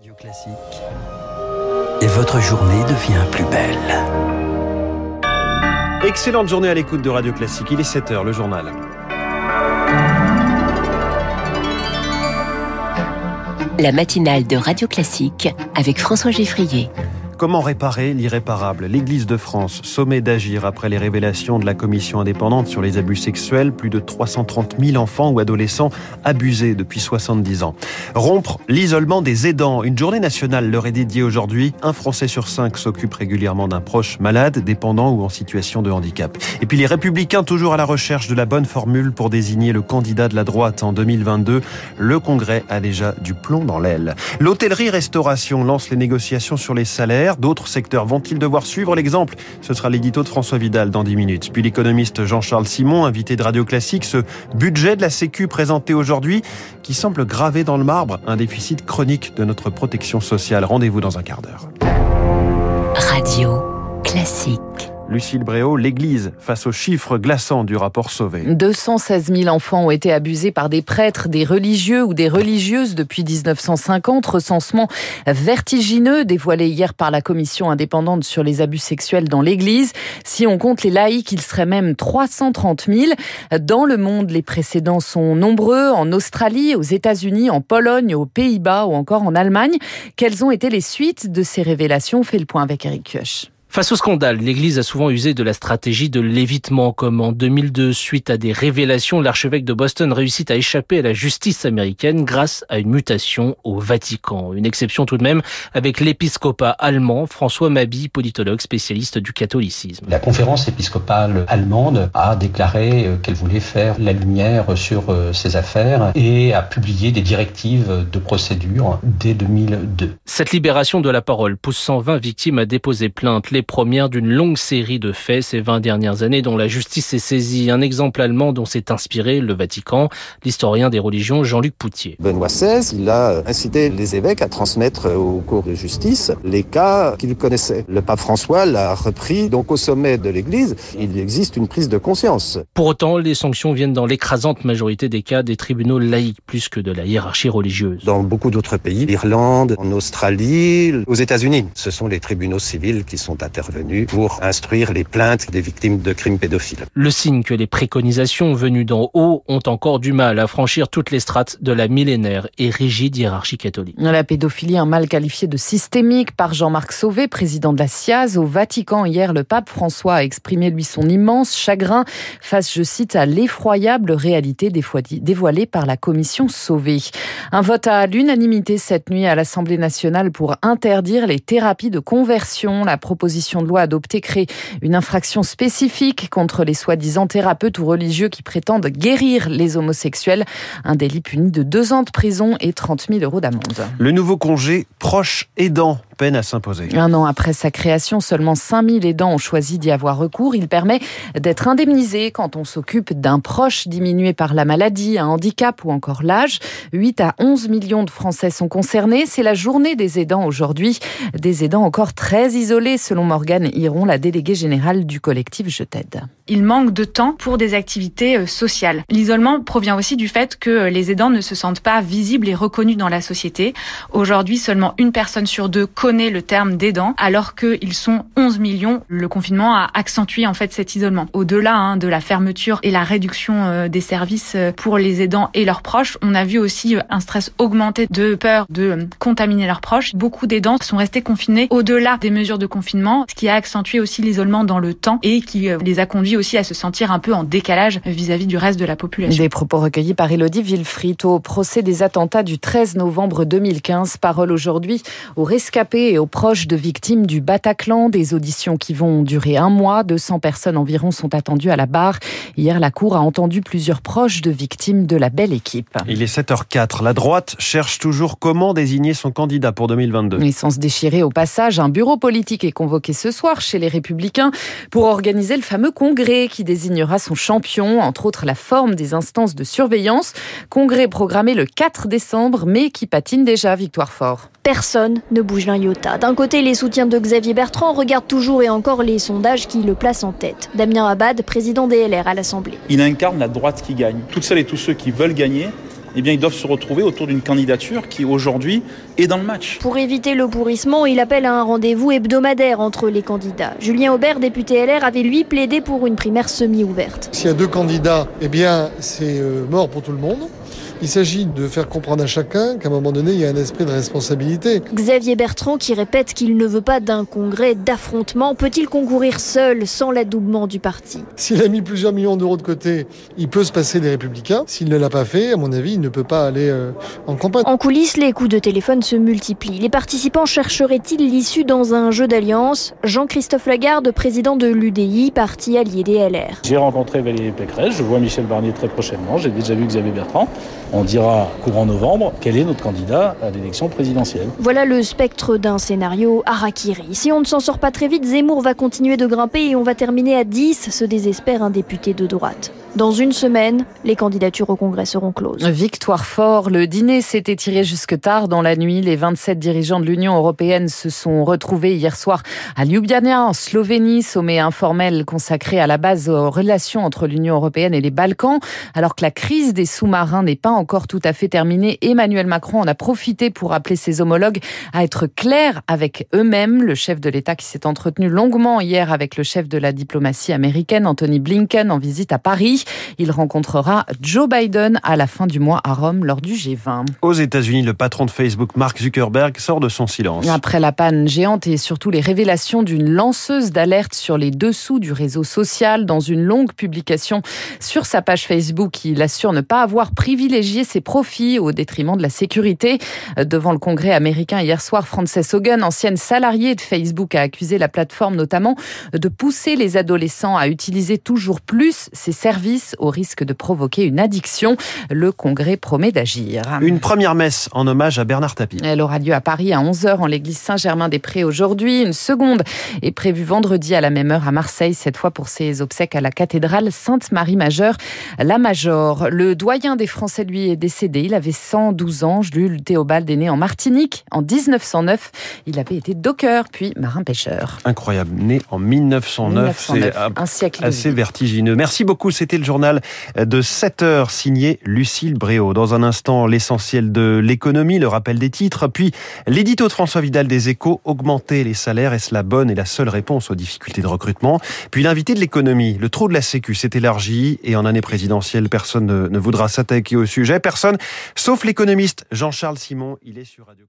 Radio Classique. Et votre journée devient plus belle. Excellente journée à l'écoute de Radio Classique. Il est 7h, le journal. La matinale de Radio Classique avec François Geffrier. Comment réparer l'irréparable? L'Église de France sommet d'agir après les révélations de la commission indépendante sur les abus sexuels. Plus de 330 000 enfants ou adolescents abusés depuis 70 ans. Rompre l'isolement des aidants. Une journée nationale leur est dédiée aujourd'hui. Un Français sur cinq s'occupe régulièrement d'un proche malade, dépendant ou en situation de handicap. Et puis les républicains toujours à la recherche de la bonne formule pour désigner le candidat de la droite en 2022. Le Congrès a déjà du plomb dans l'aile. L'hôtellerie-restauration lance les négociations sur les salaires. D'autres secteurs vont-ils devoir suivre l'exemple? Ce sera l'édito de François Vidal dans 10 minutes. Puis l'économiste Jean-Charles Simon, invité de Radio Classique, ce budget de la Sécu présenté aujourd'hui qui semble graver dans le marbre un déficit chronique de notre protection sociale. Rendez-vous dans un quart d'heure. Radio Classique. Lucille Bréau, l'Église, face aux chiffres glaçants du rapport Sauvé. 216 000 enfants ont été abusés par des prêtres, des religieux ou des religieuses depuis 1950. Recensement vertigineux dévoilé hier par la commission indépendante sur les abus sexuels dans l'Église. Si on compte les laïcs, il serait même 330 000. Dans le monde, les précédents sont nombreux. En Australie, aux États-Unis, en Pologne, aux Pays-Bas ou encore en Allemagne. Quelles ont été les suites de ces révélations? Fait le point avec Eric Kioch. Face au scandale, l'Église a souvent usé de la stratégie de l'évitement, comme en 2002, suite à des révélations, l'archevêque de Boston réussit à échapper à la justice américaine grâce à une mutation au Vatican. Une exception tout de même avec l'épiscopat allemand, François Mabi, politologue spécialiste du catholicisme. La conférence épiscopale allemande a déclaré euh, qu'elle voulait faire la lumière sur euh, ces affaires et a publié des directives de procédure dès 2002. Cette libération de la parole pousse 120 victimes à déposer plainte les premières d'une longue série de faits ces 20 dernières années dont la justice est saisie. Un exemple allemand dont s'est inspiré le Vatican, l'historien des religions Jean-Luc Poutier. Benoît XVI, il a incité les évêques à transmettre au cours de justice les cas qu'il connaissait. Le pape François l'a repris, donc au sommet de l'Église, il existe une prise de conscience. Pour autant, les sanctions viennent dans l'écrasante majorité des cas des tribunaux laïcs plus que de la hiérarchie religieuse. Dans beaucoup d'autres pays, l'Irlande, en Australie, aux États-Unis, ce sont les tribunaux civils qui sont intervenu pour instruire les plaintes des victimes de crimes pédophiles. Le signe que les préconisations venues d'en haut ont encore du mal à franchir toutes les strates de la millénaire et rigide hiérarchie catholique. La pédophilie, un mal qualifié de systémique par Jean-Marc Sauvé, président de la SIAZ. Au Vatican, hier, le pape François a exprimé, lui, son immense chagrin face, je cite, à l'effroyable réalité dévoilée par la commission Sauvé. Un vote à l'unanimité cette nuit à l'Assemblée nationale pour interdire les thérapies de conversion. La proposition de loi adoptée crée une infraction spécifique contre les soi-disant thérapeutes ou religieux qui prétendent guérir les homosexuels. Un délit puni de deux ans de prison et 30 000 euros d'amende. Le nouveau congé proche aidant peine à s'imposer. Un an après sa création, seulement 5000 aidants ont choisi d'y avoir recours. Il permet d'être indemnisé quand on s'occupe d'un proche diminué par la maladie, un handicap ou encore l'âge. 8 à 11 millions de Français sont concernés. C'est la journée des aidants aujourd'hui. Des aidants encore très isolés, selon Morgane Hiron, la déléguée générale du collectif Je t'aide. Il manque de temps pour des activités euh, sociales. L'isolement provient aussi du fait que euh, les aidants ne se sentent pas visibles et reconnus dans la société. Aujourd'hui, seulement une personne sur deux connaît le terme d'aidant, alors qu'ils sont 11 millions. Le confinement a accentué en fait cet isolement. Au-delà hein, de la fermeture et la réduction euh, des services pour les aidants et leurs proches, on a vu aussi un stress augmenté de peur de contaminer leurs proches. Beaucoup d'aidants sont restés confinés au-delà des mesures de confinement, ce qui a accentué aussi l'isolement dans le temps et qui les a conduits aussi à se sentir un peu en décalage vis-à-vis du reste de la population. Des propos recueillis par Elodie Villefrit au procès des attentats du 13 novembre 2015. Parole aujourd'hui aux rescapés et aux proches de victimes du Bataclan. Des auditions qui vont durer un mois. 200 personnes environ sont attendues à la barre. Hier, la Cour a entendu plusieurs proches de victimes de la belle équipe. Il est 7h04. La droite cherche toujours comment désigner son candidat pour 2022. Et sans se déchirer au passage, un bureau politique est convoqué ce soir chez les Républicains pour organiser le fameux congrès qui désignera son champion, entre autres la forme des instances de surveillance. Congrès programmé le 4 décembre, mais qui patine déjà, Victoire Fort. Personne ne bouge d'un iota. D'un côté, les soutiens de Xavier Bertrand regardent toujours et encore les sondages qui le placent en tête. Damien Abad, président des LR à l'Assemblée. Il incarne la droite qui gagne. Toutes celles et tous ceux qui veulent gagner eh bien, ils doivent se retrouver autour d'une candidature qui aujourd'hui est dans le match. Pour éviter le pourrissement, il appelle à un rendez-vous hebdomadaire entre les candidats. Julien Aubert, député LR, avait lui plaidé pour une primaire semi-ouverte. S'il y a deux candidats, eh bien, c'est euh, mort pour tout le monde. Il s'agit de faire comprendre à chacun qu'à un moment donné, il y a un esprit de responsabilité. Xavier Bertrand, qui répète qu'il ne veut pas d'un congrès d'affrontement, peut-il concourir seul sans l'adoubement du parti? S'il a mis plusieurs millions d'euros de côté, il peut se passer des républicains. S'il ne l'a pas fait, à mon avis, il ne peut pas aller euh, en campagne. En coulisses, les coups de téléphone se multiplient. Les participants chercheraient-ils l'issue dans un jeu d'alliance? Jean-Christophe Lagarde, président de l'UDI, parti allié des LR. J'ai rencontré Valérie Pécresse, je vois Michel Barnier très prochainement, j'ai déjà vu Xavier Bertrand. On dira courant novembre quel est notre candidat à l'élection présidentielle. Voilà le spectre d'un scénario harakiri. Si on ne s'en sort pas très vite, Zemmour va continuer de grimper et on va terminer à 10, se désespère un député de droite. Dans une semaine, les candidatures au Congrès seront closes. Victoire fort, le dîner s'est étiré jusque tard dans la nuit. Les 27 dirigeants de l'Union européenne se sont retrouvés hier soir à Ljubljana, en Slovénie, sommet informel consacré à la base aux relations entre l'Union européenne et les Balkans. Alors que la crise des sous-marins n'est pas encore tout à fait terminée, Emmanuel Macron en a profité pour appeler ses homologues à être clairs avec eux-mêmes. Le chef de l'État qui s'est entretenu longuement hier avec le chef de la diplomatie américaine, Anthony Blinken, en visite à Paris. Il rencontrera Joe Biden à la fin du mois à Rome lors du G20. Aux États-Unis, le patron de Facebook, Mark Zuckerberg, sort de son silence. Après la panne géante et surtout les révélations d'une lanceuse d'alerte sur les dessous du réseau social, dans une longue publication sur sa page Facebook, il assure ne pas avoir privilégié ses profits au détriment de la sécurité. Devant le Congrès américain hier soir, Frances Hogan, ancienne salariée de Facebook, a accusé la plateforme notamment de pousser les adolescents à utiliser toujours plus ses services au risque de provoquer une addiction. Le Congrès promet d'agir. Une première messe en hommage à Bernard Tapie. Elle aura lieu à Paris à 11h en l'église Saint-Germain-des-Prés aujourd'hui. Une seconde est prévue vendredi à la même heure à Marseille, cette fois pour ses obsèques à la cathédrale Sainte-Marie-Majeure, la Major. Le doyen des Français, lui, est décédé. Il avait 112 ans. Jules Théobald est né en Martinique en 1909. Il avait été docker, puis marin-pêcheur. Incroyable. Né en 1909. 1909 un siècle assez vertigineux. Merci beaucoup. C'était le journal de 7 heures signé Lucille Bréau. Dans un instant, l'essentiel de l'économie, le rappel des titres, puis l'édito de François Vidal des Échos, augmenter les salaires, est-ce la bonne et la seule réponse aux difficultés de recrutement? Puis l'invité de l'économie, le trou de la sécu s'est élargi et en année présidentielle, personne ne, voudra s'attaquer au Personne, sauf l'économiste Jean-Charles Simon. Il est sur Radio